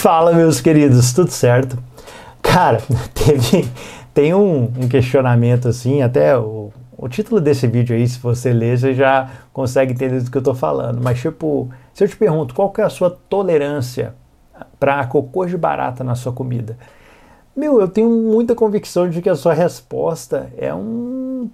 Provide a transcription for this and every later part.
Fala, meus queridos, tudo certo? Cara, teve, tem um, um questionamento assim, até o, o, título desse vídeo aí, se você ler, você já consegue entender do que eu tô falando. Mas, tipo, se eu te pergunto qual que é a sua tolerância para cocô de barata na sua comida, meu, eu tenho muita convicção de que a sua resposta é um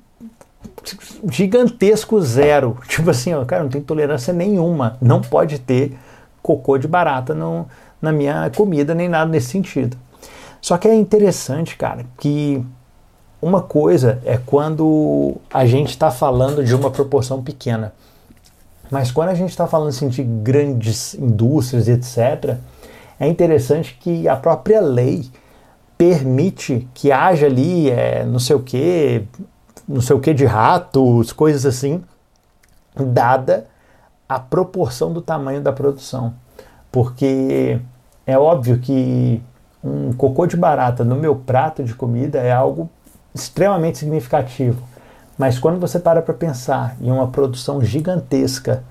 gigantesco zero. Tipo assim, ó, cara, não tem tolerância nenhuma. Não pode ter cocô de barata no, na minha comida, nem nada nesse sentido. Só que é interessante, cara, que uma coisa é quando a gente está falando de uma proporção pequena. Mas quando a gente está falando assim, de grandes indústrias, etc., é interessante que a própria lei permite que haja ali é, não sei o que, não sei o que de ratos, coisas assim, dada a proporção do tamanho da produção. Porque é óbvio que um cocô de barata no meu prato de comida é algo extremamente significativo. Mas quando você para para pensar em uma produção gigantesca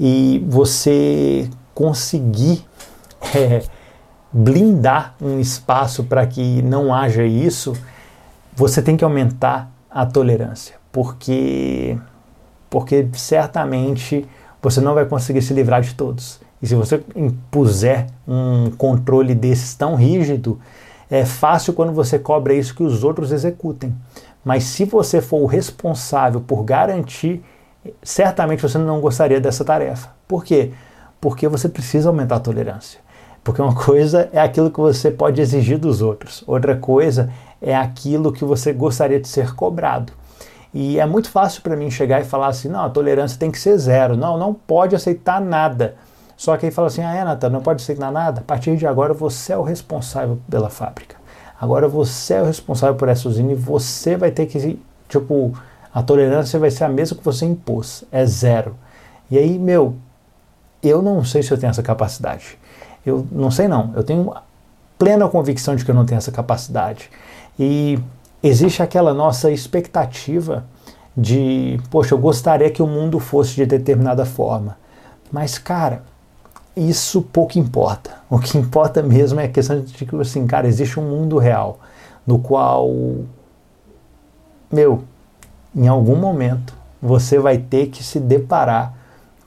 e você conseguir é, blindar um espaço para que não haja isso, você tem que aumentar a tolerância, porque porque certamente você não vai conseguir se livrar de todos. E se você impuser um controle desses tão rígido, é fácil quando você cobra isso que os outros executem. Mas se você for o responsável por garantir, certamente você não gostaria dessa tarefa. Por quê? Porque você precisa aumentar a tolerância. Porque uma coisa é aquilo que você pode exigir dos outros, outra coisa é aquilo que você gostaria de ser cobrado. E é muito fácil para mim chegar e falar assim: não, a tolerância tem que ser zero, não, não pode aceitar nada. Só que aí fala assim: ah, é, Nathan, não pode aceitar nada. A partir de agora você é o responsável pela fábrica. Agora você é o responsável por essa usina e você vai ter que, tipo, a tolerância vai ser a mesma que você impôs, é zero. E aí, meu, eu não sei se eu tenho essa capacidade. Eu não sei não, eu tenho plena convicção de que eu não tenho essa capacidade. E existe aquela nossa expectativa de, poxa, eu gostaria que o mundo fosse de determinada forma. Mas, cara, isso pouco importa. O que importa mesmo é a questão de que, assim, cara, existe um mundo real no qual, meu, em algum momento você vai ter que se deparar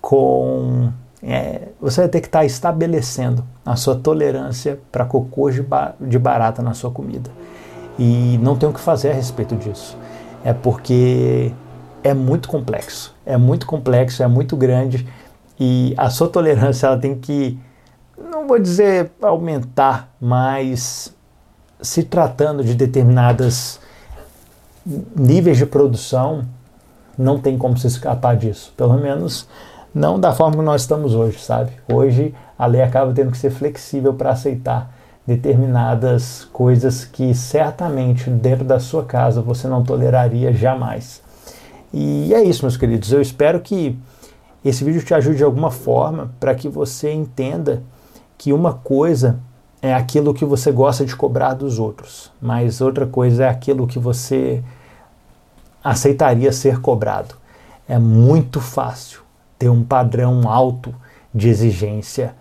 com é, você vai ter que estar tá estabelecendo a sua tolerância para cocô de, ba de barata na sua comida. E não tem o que fazer a respeito disso. É porque é muito complexo. É muito complexo, é muito grande. E a sua tolerância ela tem que, não vou dizer aumentar, mas se tratando de determinadas níveis de produção, não tem como se escapar disso. Pelo menos não da forma que nós estamos hoje, sabe? Hoje a lei acaba tendo que ser flexível para aceitar determinadas coisas que certamente dentro da sua casa você não toleraria jamais. E é isso, meus queridos. Eu espero que esse vídeo te ajude de alguma forma para que você entenda que uma coisa é aquilo que você gosta de cobrar dos outros, mas outra coisa é aquilo que você aceitaria ser cobrado. É muito fácil ter um padrão alto de exigência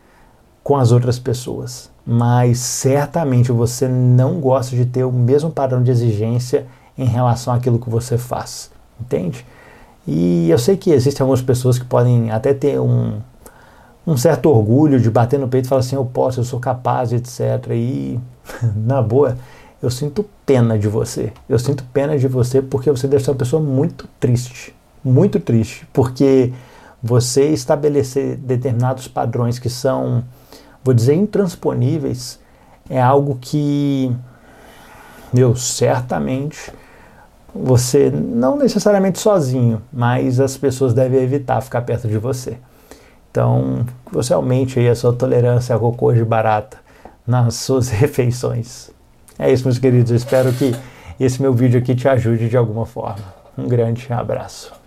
com as outras pessoas, mas certamente você não gosta de ter o mesmo padrão de exigência em relação àquilo que você faz, entende? E eu sei que existem algumas pessoas que podem até ter um, um certo orgulho de bater no peito e falar assim: eu posso, eu sou capaz, etc. E, na boa, eu sinto pena de você. Eu sinto pena de você porque você deve ser uma pessoa muito triste. Muito triste. Porque você estabelecer determinados padrões que são, vou dizer, intransponíveis, é algo que, meu, certamente você, não necessariamente sozinho, mas as pessoas devem evitar ficar perto de você. Então, você aumente aí a sua tolerância a cocô de barata nas suas refeições. É isso, meus queridos. Eu espero que esse meu vídeo aqui te ajude de alguma forma. Um grande abraço.